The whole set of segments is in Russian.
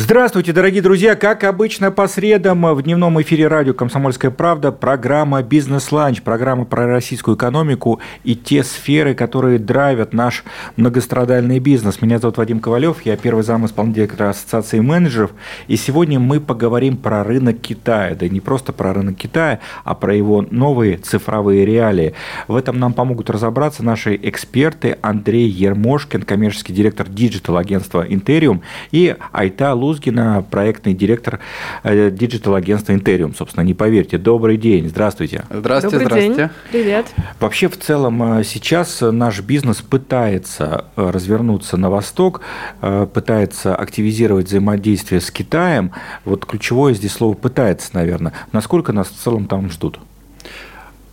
Здравствуйте, дорогие друзья! Как обычно, по средам в дневном эфире радио «Комсомольская правда» программа «Бизнес-ланч», программа про российскую экономику и те сферы, которые драйвят наш многострадальный бизнес. Меня зовут Вадим Ковалев, я первый зам исполнителя Ассоциации менеджеров, и сегодня мы поговорим про рынок Китая. Да не просто про рынок Китая, а про его новые цифровые реалии. В этом нам помогут разобраться наши эксперты Андрей Ермошкин, коммерческий директор digital-агентства «Интериум», и Айта Лу Лузгина, проектный директор э, digital-агентства Интериум. Собственно, не поверьте. Добрый день. Здравствуйте. Здравствуйте, Добрый здравствуйте. День. Привет. Вообще, в целом, э, сейчас наш бизнес пытается э, развернуться на восток, пытается активизировать взаимодействие с Китаем. Вот ключевое здесь слово «пытается», наверное. Насколько нас в целом там ждут?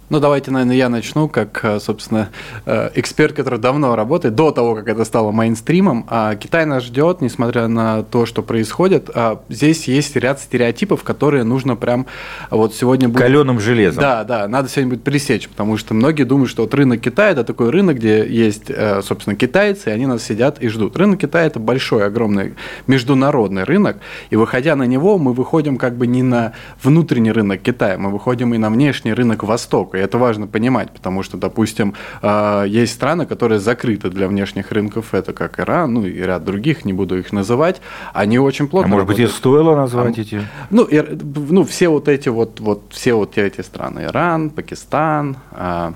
Ну, давайте, наверное, я начну, как, э, собственно, э, эксперт, который давно работает, до того, как это стало мейнстримом. А Китай нас ждет, несмотря на то, что происходит. А здесь есть ряд стереотипов, которые нужно прям вот сегодня... Будет... Каленым железом. Да, да, надо сегодня будет пресечь, потому что многие думают, что вот рынок Китая – это такой рынок, где есть, э, собственно, китайцы, и они нас сидят и ждут. Рынок Китая – это большой, огромный международный рынок, и выходя на него, мы выходим как бы не на внутренний рынок Китая, мы выходим и на внешний рынок Востока и это важно понимать, потому что, допустим, а, есть страны, которые закрыты для внешних рынков, это как Иран, ну и ряд других, не буду их называть, они очень плотно. А может работают. быть, и стоило назвать а, эти? Ну, и, ну, все вот эти вот, вот все вот эти страны, Иран, Пакистан, а,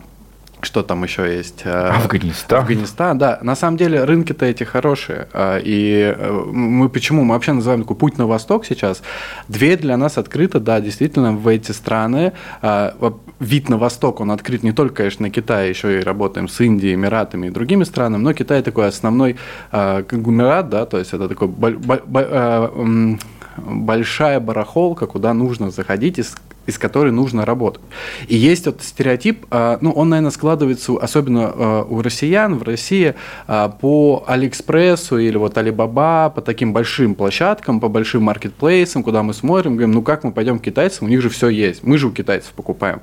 что там еще есть? Э, Афганистан. Афганистан, да. На самом деле рынки-то эти хорошие. А, и э, мы почему? Мы вообще называем такой путь на восток сейчас. Дверь для нас открыта, да, действительно, в эти страны. Вид на восток, он открыт не только, конечно, на Китай, еще и работаем с Индией, Эмиратами и другими странами, но Китай такой основной конгломерат, да, то есть это такой большая барахолка, куда нужно заходить и из которой нужно работать. И есть вот стереотип, а, ну, он, наверное, складывается особенно а, у россиян в России а, по Алиэкспрессу или вот Алибаба, по таким большим площадкам, по большим маркетплейсам, куда мы смотрим, говорим, ну как мы пойдем к китайцам, у них же все есть, мы же у китайцев покупаем.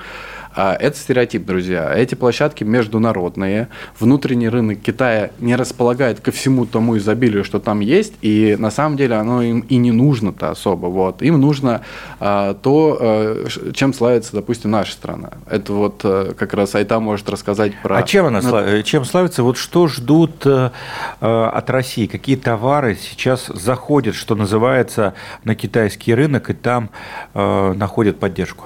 А, это стереотип, друзья. Эти площадки международные. Внутренний рынок Китая не располагает ко всему тому изобилию, что там есть, и на самом деле оно им и не нужно-то особо. Вот. Им нужно а, то, а, чем славится, допустим, наша страна. Это вот а, как раз Айта может рассказать про... А чем она славится? Чем славится? Вот что ждут а, от России? Какие товары сейчас заходят, что называется, на китайский рынок, и там а, находят поддержку?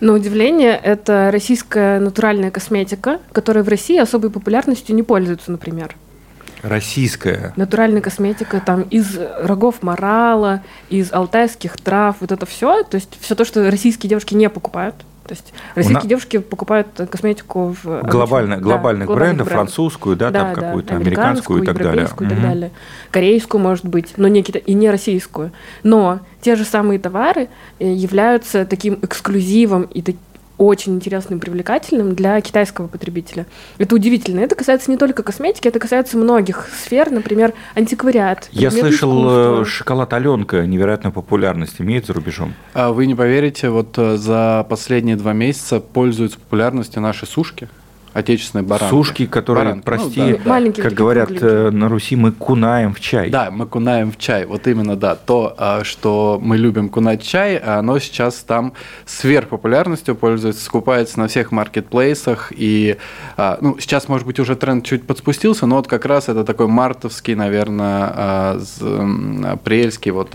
На удивление, это российская натуральная косметика, которая в России особой популярностью не пользуется, например. Российская. Натуральная косметика там из рогов морала, из алтайских трав, вот это все. То есть все то, что российские девушки не покупают. То есть российские нас... девушки покупают косметику в глобально, глобальных да, брендов, бренд. французскую, да, да там да, какую-то американскую и так далее. И так далее. Корейскую, может быть, но не и не российскую. Но те же самые товары э, являются таким эксклюзивом и очень интересным и привлекательным для китайского потребителя. Это удивительно. Это касается не только косметики, это касается многих сфер, например, антиквариат. Я слышал, искусства. шоколад Аленка невероятную популярность имеет за рубежом. А вы не поверите, вот э, за последние два месяца пользуются популярностью наши сушки отечественной баранки. Сушки, которые, баранки. прости, ну, да, да. как говорят кругленькие. Э, на Руси, мы кунаем в чай. Да, мы кунаем в чай. Вот именно, да. То, а, что мы любим кунать чай, оно сейчас там сверхпопулярностью пользуется, скупается на всех маркетплейсах. И, а, ну, сейчас, может быть, уже тренд чуть подспустился, но вот как раз это такой мартовский, наверное, а, апрельский вот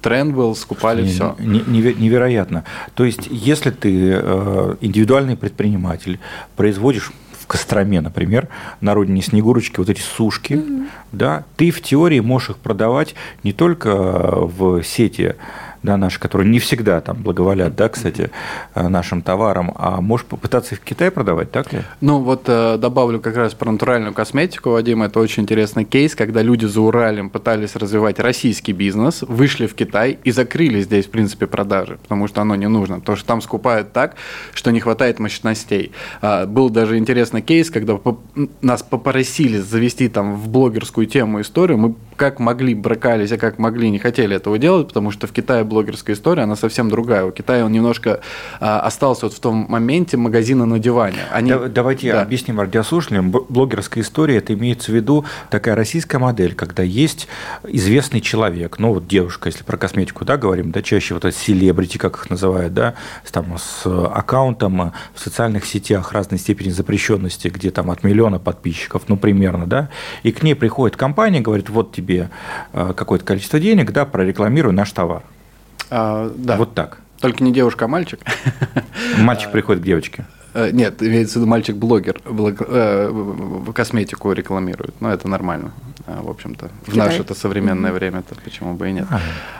тренд был, скупали не, все. Невероятно. То есть, если ты э, индивидуальный предприниматель, производишь производишь в Костроме, например, на родине Снегурочки, вот эти сушки, mm-hmm. да, ты в теории можешь их продавать не только в сети да, наши, которые не всегда там благоволят, да, кстати, э, нашим товарам, а можешь попытаться их в Китае продавать, так ли? Ну, вот э, добавлю как раз про натуральную косметику, Вадим, это очень интересный кейс, когда люди за Уралем пытались развивать российский бизнес, вышли в Китай и закрыли здесь, в принципе, продажи, потому что оно не нужно, потому что там скупают так, что не хватает мощностей. А, был даже интересный кейс, когда нас попросили завести там в блогерскую тему историю, мы как могли бракались, а как могли не хотели этого делать, потому что в Китае блогерская история, она совсем другая. У Китая он немножко а, остался вот в том моменте магазина на диване. Они... Да, давайте да. объясним радиослушателям. Блогерская история, это имеется в виду такая российская модель, когда есть известный человек, ну вот девушка, если про косметику, да, говорим, да, чаще вот это селебрити, как их называют, да, там, с аккаунтом в социальных сетях разной степени запрещенности, где там от миллиона подписчиков, ну, примерно, да, и к ней приходит компания, говорит, вот тебе э, какое-то количество денег, да, прорекламируй наш товар. А, да. Вот так. Только не девушка, а мальчик. Мальчик приходит к девочке. Э, нет, имеется в виду мальчик-блогер, э, косметику рекламирует, но это нормально. А, в общем-то, в наше это современное mm-hmm. время-то, почему бы и нет.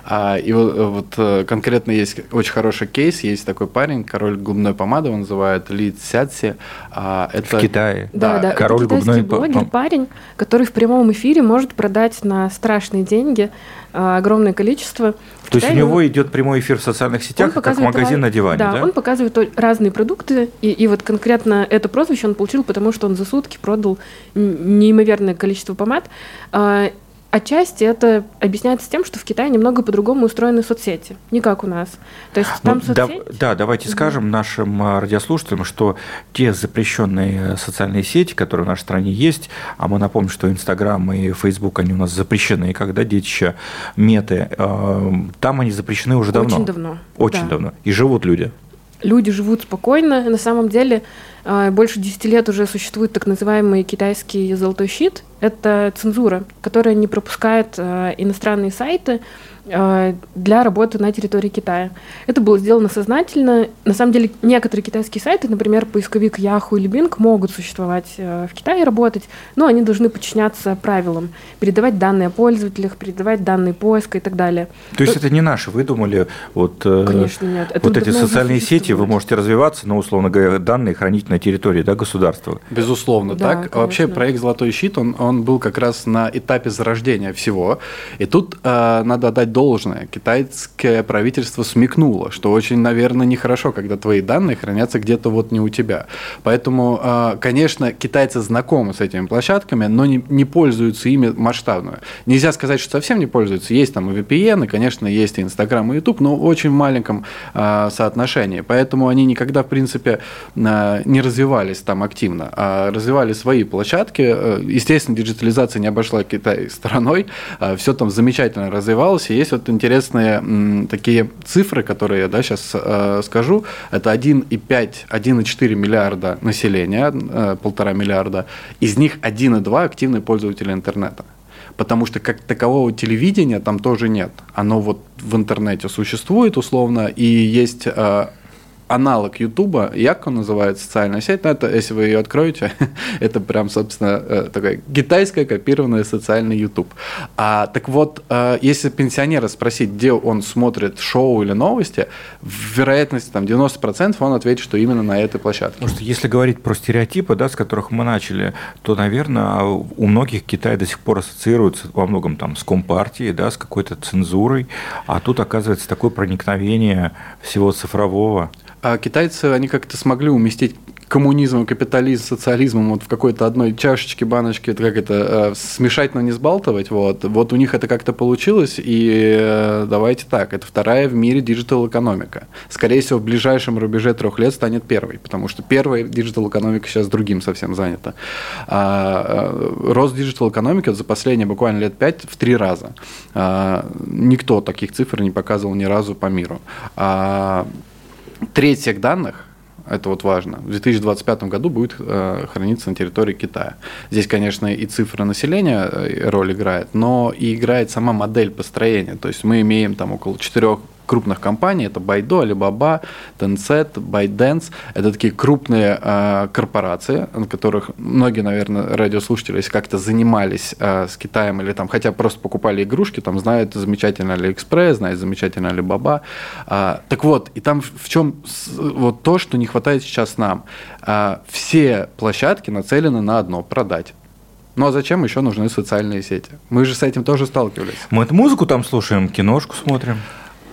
А, и вот, вот э, конкретно есть очень хороший кейс, есть такой парень, король губной помады, он называет Ли Цятси. А, это... В Китае. Да, да, король это губной блогер, парень, который в прямом эфире может продать на страшные деньги а, огромное количество. То есть у него идет прямой эфир в социальных сетях, как магазин на диване, да? Да, он показывает разные продукты, и, и вот конкретно это прозвище он получил, потому что он за сутки продал неимоверное количество помад. Отчасти это объясняется тем, что в Китае немного по-другому устроены соцсети, не как у нас. То есть там ну, соцсети... да, да, давайте скажем нашим а, радиослушателям, что те запрещенные социальные сети, которые в нашей стране есть, а мы напомним, что Инстаграм и Фейсбук, они у нас запрещены, когда детища меты, а, там они запрещены уже давно. Очень давно. Очень да. давно. И живут люди. Люди живут спокойно. На самом деле а, больше 10 лет уже существует так называемый китайский золотой щит. Это цензура, которая не пропускает а, иностранные сайты для работы на территории Китая. Это было сделано сознательно. На самом деле, некоторые китайские сайты, например, поисковик Yahoo или Bing, могут существовать э, в Китае и работать, но они должны подчиняться правилам, передавать данные о пользователях, передавать данные поиска и так далее. То есть то... это не наши выдумали? Вот, э, Конечно, нет. Это вот эти социальные сети, вы можете развиваться, но, условно говоря, данные хранить на территории да, государства. Безусловно, да, так. Конечно. Вообще проект «Золотой щит», он, он был как раз на этапе зарождения всего. И тут э, надо отдать должное. Китайское правительство смекнуло, что очень, наверное, нехорошо, когда твои данные хранятся где-то вот не у тебя. Поэтому, а, конечно, китайцы знакомы с этими площадками, но не, не пользуются ими масштабно. Нельзя сказать, что совсем не пользуются. Есть там и VPN, и, конечно, есть и Инстаграм, и YouTube, но в очень маленьком а, соотношении. Поэтому они никогда, в принципе, а, не развивались там активно, а развивали свои площадки. Э, естественно, диджитализация не обошла Китай стороной. Все там замечательно развивалось. И есть вот интересные такие цифры, которые я да, сейчас э, скажу. Это 1,5, 1,4 миллиарда населения, э, полтора миллиарда. Из них 1,2 активные пользователи интернета потому что как такового телевидения там тоже нет. Оно вот в интернете существует условно, и есть э, аналог Ютуба, Яко называется социальная сеть, но это, если вы ее откроете, это прям, собственно, э, такая китайская копированная социальный Ютуб. А, так вот, э, если пенсионера спросить, где он смотрит шоу или новости, вероятность там 90% он ответит, что именно на этой площадке. Потому что если говорить про стереотипы, да, с которых мы начали, то, наверное, у многих Китай до сих пор ассоциируется во многом там с компартией, да, с какой-то цензурой, а тут оказывается такое проникновение всего цифрового. А китайцы, они как-то смогли уместить коммунизм, капитализм, социализм вот в какой-то одной чашечке, баночке, как это, э, смешать, но не сбалтывать, вот. Вот у них это как-то получилось, и э, давайте так, это вторая в мире digital-экономика. Скорее всего, в ближайшем рубеже трех лет станет первой, потому что первая digital-экономика сейчас другим совсем занята. А, э, рост digital-экономики за последние буквально лет пять в три раза. А, никто таких цифр не показывал ни разу по миру. А, треть всех данных это вот важно, в 2025 году будет э, храниться на территории Китая. Здесь, конечно, и цифра населения э, роль играет, но и играет сама модель построения. То есть мы имеем там около 4 крупных компаний. Это Baidu, Alibaba, Tencent, ByteDance. Это такие крупные э, корпорации, на которых многие, наверное, радиослушатели, если как-то занимались э, с Китаем или там хотя просто покупали игрушки, там знают замечательно AliExpress, знают замечательно Alibaba. Э, так вот, и там в чем вот то, что не хватает сейчас нам. Э, все площадки нацелены на одно – продать. Ну а зачем еще нужны социальные сети? Мы же с этим тоже сталкивались. Мы эту музыку там слушаем, киношку смотрим.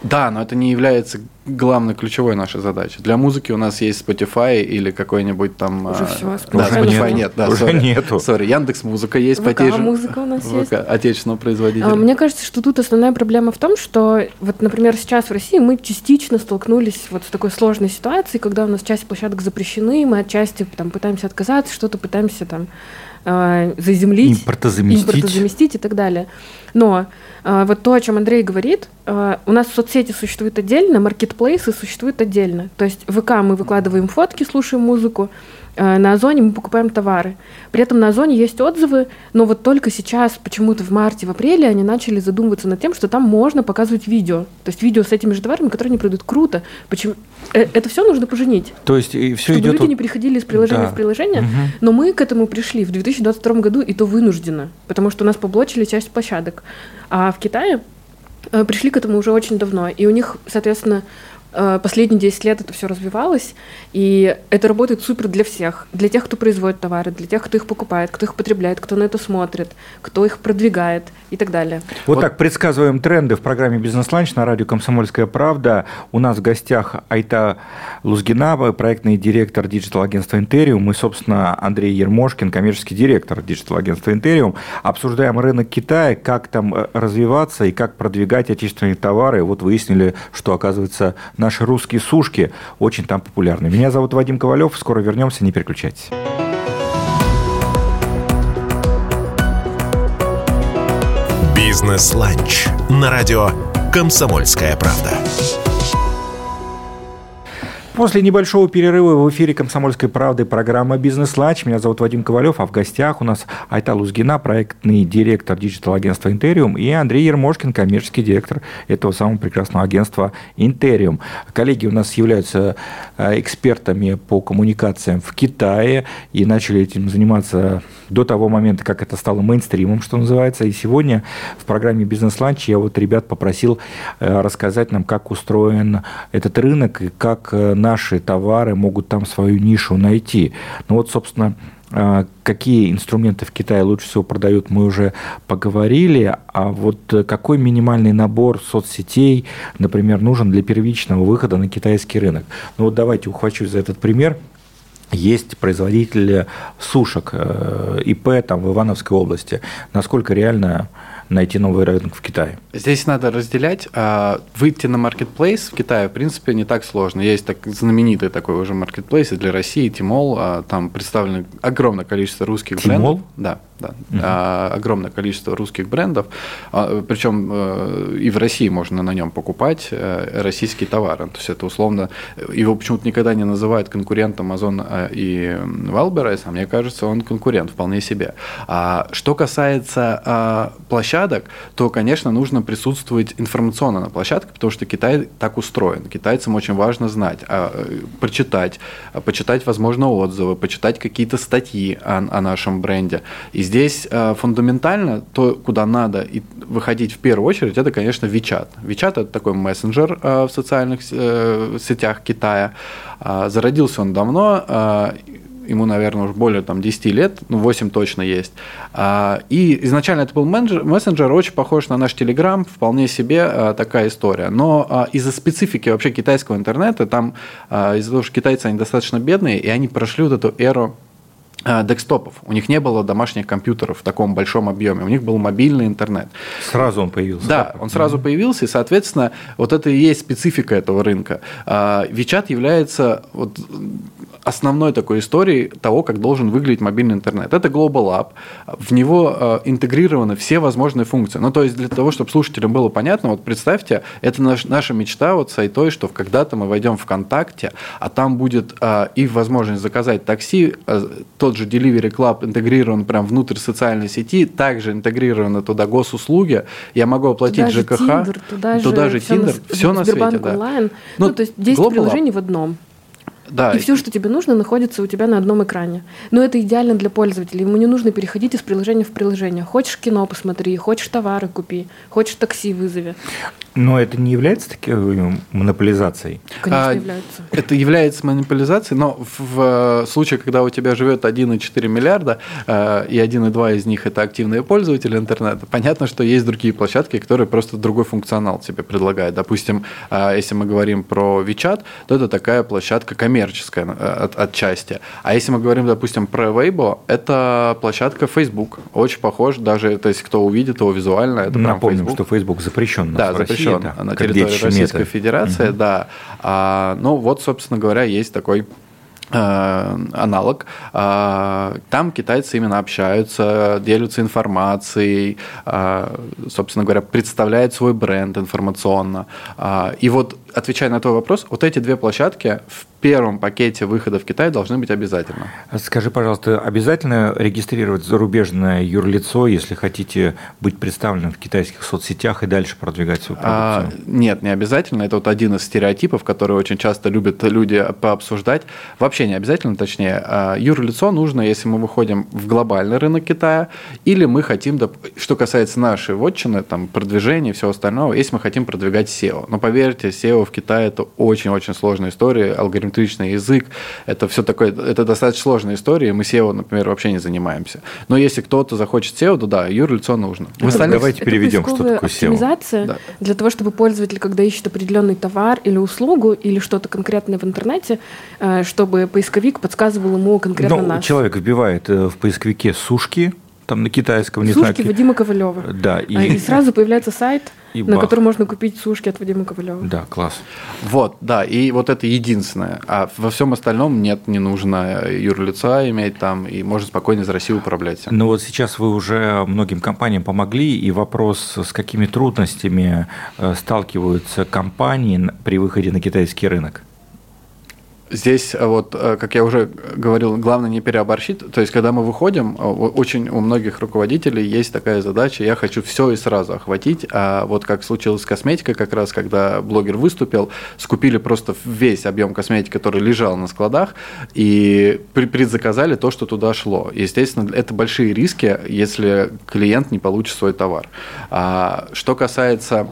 Да, но это не является главной ключевой нашей задачей. Для музыки у нас есть Spotify или какой-нибудь там... Уже а, все, Да, Уже Spotify нету. нет. Да, Уже sorry. нету. Sorry, Яндекс Музыка есть по ВК же... музыка у нас ВК, есть. отечественного производителя. А, Мне кажется, что тут основная проблема в том, что вот, например, сейчас в России мы частично столкнулись вот с такой сложной ситуацией, когда у нас часть площадок запрещены, мы отчасти там пытаемся отказаться, что-то пытаемся там э, заземлить, Импортозаместить. импортозаместить и так далее. Но э, вот то, о чем Андрей говорит, э, у нас соцсети существуют отдельно, маркетплейсы существуют отдельно. То есть в ВК мы выкладываем фотки, слушаем музыку, на Озоне мы покупаем товары. При этом на Озоне есть отзывы, но вот только сейчас, почему-то в марте, в апреле, они начали задумываться над тем, что там можно показывать видео. То есть видео с этими же товарами, которые они продают круто. Почему? Э, Это все нужно поженить. То есть и все Чтобы идет... люди не переходили из приложения Да. в приложение. Мгм. Но мы к этому пришли в 2022 году, и то вынужденно, потому что у нас поблочили часть площадок. А в Китае э, пришли к этому уже очень давно. И у них, соответственно, э, последние 10 лет это все развивалось, и это работает супер для всех. Для тех, кто производит товары, для тех, кто их покупает, кто их потребляет, кто на это смотрит, кто их продвигает и так далее. Вот, Вот- так предсказываем тренды в программе «Бизнес-ланч» на радио «Комсомольская правда». У нас в гостях Айта Лузгина, проектный директор digital-агентства «Интериум», и, собственно, Андрей Ермошкин, коммерческий директор digital-агентства «Интериум». Обсуждаем рынок Китая, как там э, развиваться и как продвигать отечественные товары. Вот выяснили, что, оказывается, наши русские сушки очень там популярны. Меня зовут Вадим Ковалев. Скоро вернемся, не переключайтесь. «Бизнес-ланч» на радио «Комсомольская правда». После небольшого перерыва в эфире «Комсомольской правды» программа «Бизнес-ланч». Меня зовут Вадим Ковалев, а в гостях у нас Айта Лузгина, проектный директор digital-агентства «Интериум», и Андрей Ермошкин, коммерческий директор этого самого прекрасного агентства «Интериум». Коллеги у нас являются э, экспертами по коммуникациям в Китае и начали этим заниматься до того момента, как это стало мейнстримом, что называется. И сегодня в программе «Бизнес-ланч» я вот ребят попросил э, рассказать нам, как устроен этот рынок и как э, наши товары могут там свою нишу найти. Ну вот, собственно, э, какие инструменты в Китае лучше всего продают, мы уже поговорили. А вот э, какой минимальный набор соцсетей, например, нужен для первичного выхода на китайский рынок? Ну вот давайте ухвачусь за этот пример. Есть производители сушек э, ИП там, в Ивановской области. Насколько реально найти новый рынок в Китае? Здесь надо разделять. а, Выйти на маркетплейс в Китае, в принципе, не так сложно. Есть так знаменитый такой уже маркетплейс для России, Тимол. а, Там представлено огромное количество русских Тимол? брендов. Да, да. А, Огромное количество русских брендов. А, Причем э, и в России можно на нем покупать э, российские товары. То есть это условно... Его почему-то никогда не называют конкурентом Озон а, и Wildberries, а мне кажется, он конкурент вполне себе. А Что касается а, площадок, то, конечно, нужно присутствовать информационно на площадке, потому что Китай так устроен. Китайцам очень важно знать, а, э, прочитать, а, почитать, возможно, отзывы, почитать какие-то статьи о, о нашем бренде. И здесь а, фундаментально то, куда надо и выходить в первую очередь, это, конечно, WeChat. WeChat – это такой мессенджер а, в социальных э, сетях Китая. А, Зародился он давно, а, ему, наверное, уже более там, 10 лет, ну, 8 точно есть. А, И изначально это был менеджер, мессенджер, очень похож на наш Телеграм, вполне себе а, такая история. Но а, из-за специфики вообще китайского интернета, там из-за того, что китайцы, они достаточно бедные, и они прошли вот эту эру декстопов. У них не было домашних компьютеров в таком большом объеме. У них был мобильный интернет. Сразу он появился. Да, он сразу появился, и, соответственно, вот это и есть специфика этого рынка. А, WeChat является вот основной такой историей того, как должен выглядеть мобильный интернет. Это Global App, в него а, интегрированы все возможные функции. Ну, то есть для того, чтобы слушателям было понятно, вот представьте, это наш, наша мечта вот с Айтой, что когда-то мы войдем в ВКонтакте, а там будет а, и возможность заказать такси, а, тот же Delivery Club интегрирован прям внутрь социальной сети, также интегрированы туда госуслуги, я могу оплатить Туда же ЖКХ, Tinder, туда, туда же же Tinder, все на свете, да. онлайн. Ну, Ну, то есть 10 Global приложений в одном. Да, И все, что тебе нужно, находится у тебя на одном экране. Но это идеально для пользователя. Ему не нужно переходить из приложения в приложение. Хочешь кино посмотри, хочешь товары купи, хочешь такси вызови. Но это не является такой монополизацией? Конечно, а, является. Это является монополизацией, но в, в случае, когда у тебя живет 1,4 миллиарда, э, и 1,2 из них это активные пользователи интернета, понятно, что есть другие площадки, которые просто другой функционал тебе предлагают. Допустим, э, если мы говорим про WeChat, то это такая площадка коммерческая э, от, отчасти. А если мы говорим, допустим, про Weibo, это площадка Facebook. Очень похож, даже то есть, кто увидит его визуально, это Напомним, что Facebook запрещен. Да, запрещен запрещен да, на территории Российской мета. Федерации, угу. да. А, ну вот, собственно говоря, есть такой э, аналог. А, там китайцы именно общаются, делятся информацией, а, собственно говоря, представляют свой бренд информационно. И вот, отвечая на твой вопрос, вот эти две площадки в первом пакете выхода в Китай должны быть обязательно. Скажи, пожалуйста, обязательно регистрировать зарубежное юрлицо, если хотите быть представленным в китайских соцсетях и дальше продвигать свою а, продукцию? А, нет, не обязательно. Это вот один из стереотипов, который очень часто любят люди пообсуждать. Вообще не обязательно, точнее. А, юрлицо нужно, если мы выходим в глобальный рынок Китая, или мы хотим, что касается нашей вотчины, там, продвижения и всего остального, если мы хотим продвигать SEO. Но поверьте, SEO в Китае это очень-очень сложная история, алгоритм симметричный язык. Это все такое, это достаточно сложная история. Мы SEO, например, вообще не занимаемся. Но если кто-то захочет SEO, то да, юрлицо нужно. Остальных... Давайте это переведем, что такое SEO. Оптимизация да. для того, чтобы пользователь, когда ищет определенный товар или услугу, или что-то конкретное в интернете, э, чтобы поисковик подсказывал ему конкретно Но нас. Человек вбивает э, в поисковике сушки, там на китайском, не Сушки знаю. Вадима Ковалева. Да. И, и сразу появляется сайт, и на бах. котором можно купить сушки от Вадима Ковалева. Да, класс. Вот, да, и вот это единственное. А во всем остальном нет, не нужно юрлица иметь там, и можно спокойно из России управлять. Ну вот сейчас вы уже многим компаниям помогли, и вопрос, с какими трудностями э, сталкиваются компании при выходе на китайский рынок? Здесь, э, вот, э, как я уже говорил, главное не переоборщить. То есть, когда мы выходим, э, очень у многих руководителей есть такая задача, я хочу все и сразу охватить. А вот как случилось с косметикой, как раз, когда блогер выступил, скупили просто весь объем косметики, который лежал на складах, и предзаказали то, что туда шло. Естественно, это большие риски, если клиент не получит свой товар. А что касается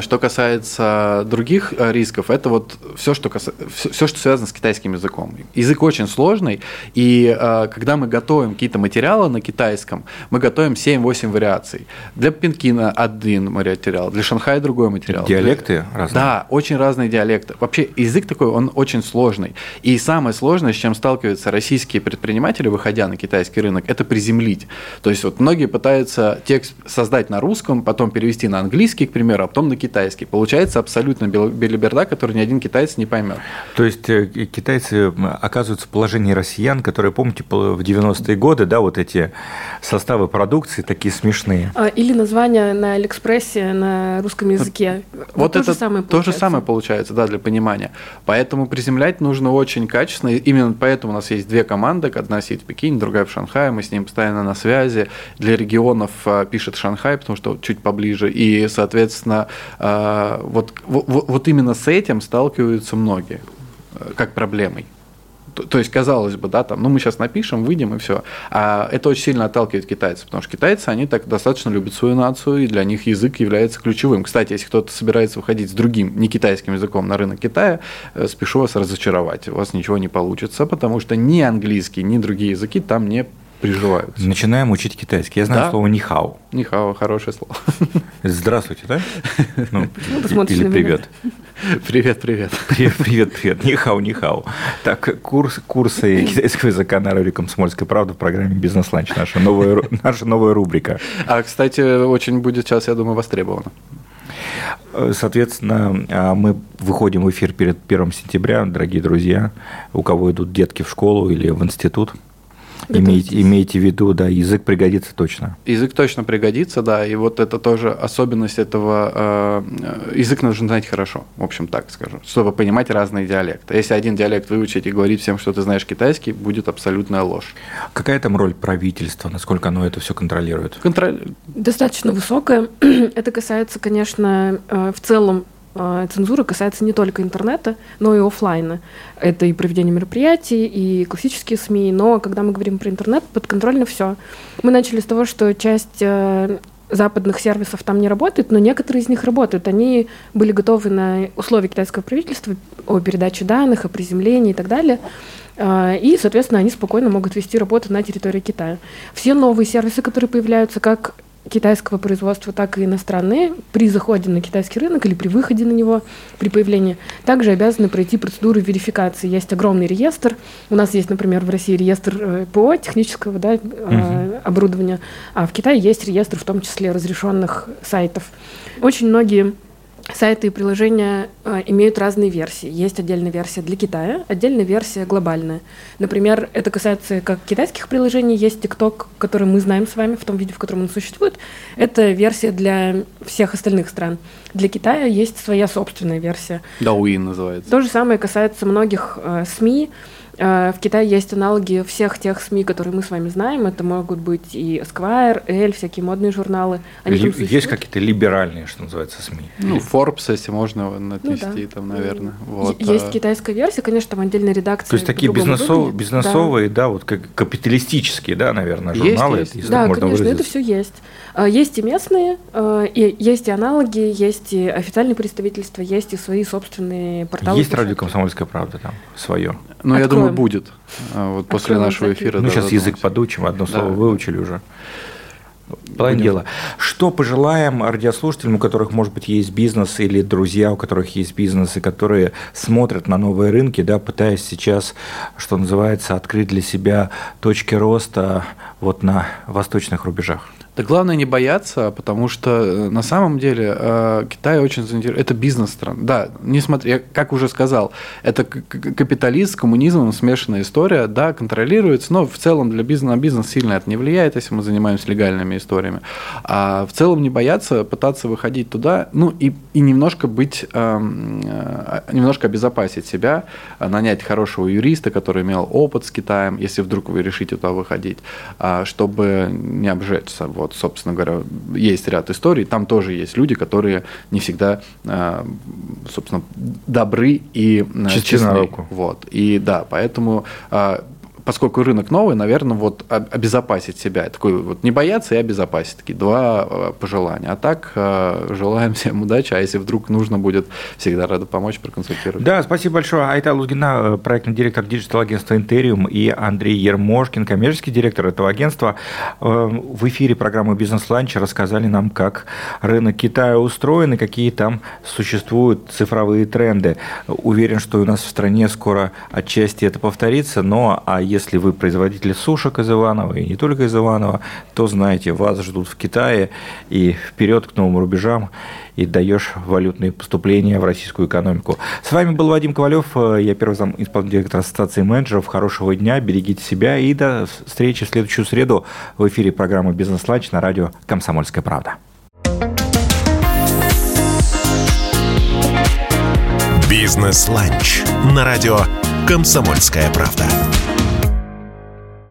что касается других э, рисков, это вот все, что, каса... все, что связано с китайским языком. Язык очень сложный, и э, когда мы готовим какие-то материалы на китайском, мы готовим 7-8 вариаций. Для Пинкина один материал, для Шанхая другой материал. Диалекты для... разные? Да, очень разные диалекты. Вообще язык такой, он очень сложный. И самое сложное, с чем сталкиваются российские предприниматели, выходя на китайский рынок, это приземлить. То есть вот многие пытаются текст создать на русском, потом перевести на английский, к примеру, а потом на китайский. Получается абсолютно белиберда, который ни один китаец не поймет. То есть э, китайцы оказываются в положении россиян, которые, помните, в 90-е годы, да, вот эти составы продукции такие смешные. А, или название на Алиэкспрессе на русском языке. Вот, то это же самое то же самое получается, да, для понимания. Поэтому приземлять нужно очень качественно. Именно поэтому у нас есть две команды. Одна сидит в Пекине, другая в Шанхае. Мы с ним постоянно на связи. Для регионов а, пишет Шанхай, потому что чуть поближе. И, соответственно, вот, вот, вот именно с этим сталкиваются многие, э, как проблемой. То есть, казалось бы, да, там, ну мы сейчас напишем, выйдем и все. А это очень сильно отталкивает китайцев, потому что китайцы, они так достаточно любят свою нацию, и для них язык является ключевым. Кстати, если кто-то собирается выходить с другим, не китайским языком на рынок Китая, э, спешу вас разочаровать. У вас ничего не получится, потому что ни английский, ни другие языки там не приживаются. Начинаем учить китайский. Я знаю да? слово нихао. Нихао хорошее слово. Здравствуйте, да? Ну, ну или привет. Привет, привет. Привет, привет, привет. Нихао, нихао. Так, курс, курсы китайского языка на радио «Комсомольская правда» в программе «Бизнес-ланч». Наша новая, наша новая рубрика. А, кстати, очень будет сейчас, я думаю, востребовано. Соответственно, а, мы выходим в эфир перед 1 сентября, дорогие друзья, у кого идут детки в школу или в институт – Имейте, имейте в виду, да, язык пригодится точно. Язык точно пригодится, да, и вот это тоже особенность этого, э, язык нужно знать хорошо, в общем, так скажу, чтобы понимать разные диалекты. Если один диалект выучить и говорить всем, что ты знаешь китайский, будет абсолютная ложь. Какая там роль правительства, насколько оно это все контролирует? Контроль... Достаточно высокая. это касается, конечно, э, в целом цензура касается не только интернета, но и офлайна. Это и проведение мероприятий, и классические СМИ, но когда мы говорим про интернет, подконтрольно все. Мы начали с того, что часть э, западных сервисов там не работает, но некоторые из них работают. Они были готовы на условия китайского правительства о передаче данных, о приземлении и так далее. А, и, соответственно, они спокойно могут вести работу на территории Китая. Все новые сервисы, которые появляются, как китайского производства, так и иностранные при заходе на китайский рынок или при выходе на него, при появлении, также обязаны пройти процедуру верификации. Есть огромный реестр. У нас есть, например, в России реестр э, ПО технического да, угу. оборудования, а в Китае есть реестр в том числе разрешенных сайтов. Очень многие сайты и приложения э, имеют разные версии. Есть отдельная версия для Китая, отдельная версия глобальная. Например, это касается как китайских приложений, есть TikTok, который мы знаем с вами в том виде, в котором он существует. Это версия для всех остальных стран. Для Китая есть своя собственная версия. Douyin называется. То же самое касается многих э, СМИ. Э, в Китае есть аналоги всех тех СМИ, которые мы с вами знаем. Это могут быть и Esquire, Elle, всякие модные журналы. Они Ли- есть какие-то либеральные, что называется, СМИ? Ну, Forbes, если можно отнести, ну, да. там, наверное. Вот. Есть а... китайская версия, конечно, там отдельная редакция. То есть такие бизнесов, бизнесовые, да. да, вот как капиталистические, да, наверное, журналы. Есть, есть. Да, конечно, выразиться. это все есть. А, есть и местные, а, и есть и аналоги, есть и официальные представительства, есть и свои собственные порталы. Есть радио «Комсомольская правда» там свое? Ну, я думаю, будет. А, вот после нашего эфира. Ну, сейчас язык подучим, одно слово выучили уже. Половина дела. Что пожелаем радиослушателям, у которых, может быть, есть бизнес, или друзья, у которых есть бизнес, и которые смотрят на новые рынки, да, пытаясь сейчас, что называется, открыть для себя точки роста вот на восточных рубежах? Да главное не бояться, потому что э, на самом деле э, Китай очень заинтересован. Это бизнес-страна. Да, несмотря, как уже сказал, это капитализм с коммунизмом смешанная история, да, контролируется, но в целом для бизнеса бизнес сильно это не влияет, если мы занимаемся легальными историями. А в целом не бояться, пытаться выходить туда, ну и, и немножко быть, эм, э, немножко обезопасить себя, нанять хорошего юриста, который имел опыт с Китаем, если вдруг вы решите туда выходить, чтобы не обжечься. Вот вот, собственно говоря, есть ряд историй, там тоже есть люди, которые не всегда, а, собственно, добры и а, честны. честны. Вот. И да, поэтому а, поскольку рынок новый, наверное, вот обезопасить себя, такой вот не бояться и обезопасить, такие два э, пожелания. А так э, желаем всем удачи, а если вдруг нужно будет, всегда рада помочь, проконсультировать. Да, спасибо большое. Айта Лузгина, э, проектный директор digital-агентства «Интериум» и Андрей Ермошкин, коммерческий директор этого агентства. В эфире программы «Бизнес-ланч» рассказали нам, как рынок Китая устроен и какие там существуют цифровые тренды. Уверен, что у нас в стране скоро отчасти это повторится, но а если вы производитель сушек из Иванова, и не только из Иванова, то знаете, вас ждут в Китае и вперед к новым рубежам и даешь валютные поступления в российскую экономику. С вами был Вадим Ковалев, я первый зам исполнительного директора Ассоциации менеджеров. Хорошего дня, берегите себя и до встречи в следующую среду в эфире программы «Бизнес-ланч» на радио «Комсомольская правда». «Бизнес-ланч» на радио «Комсомольская правда».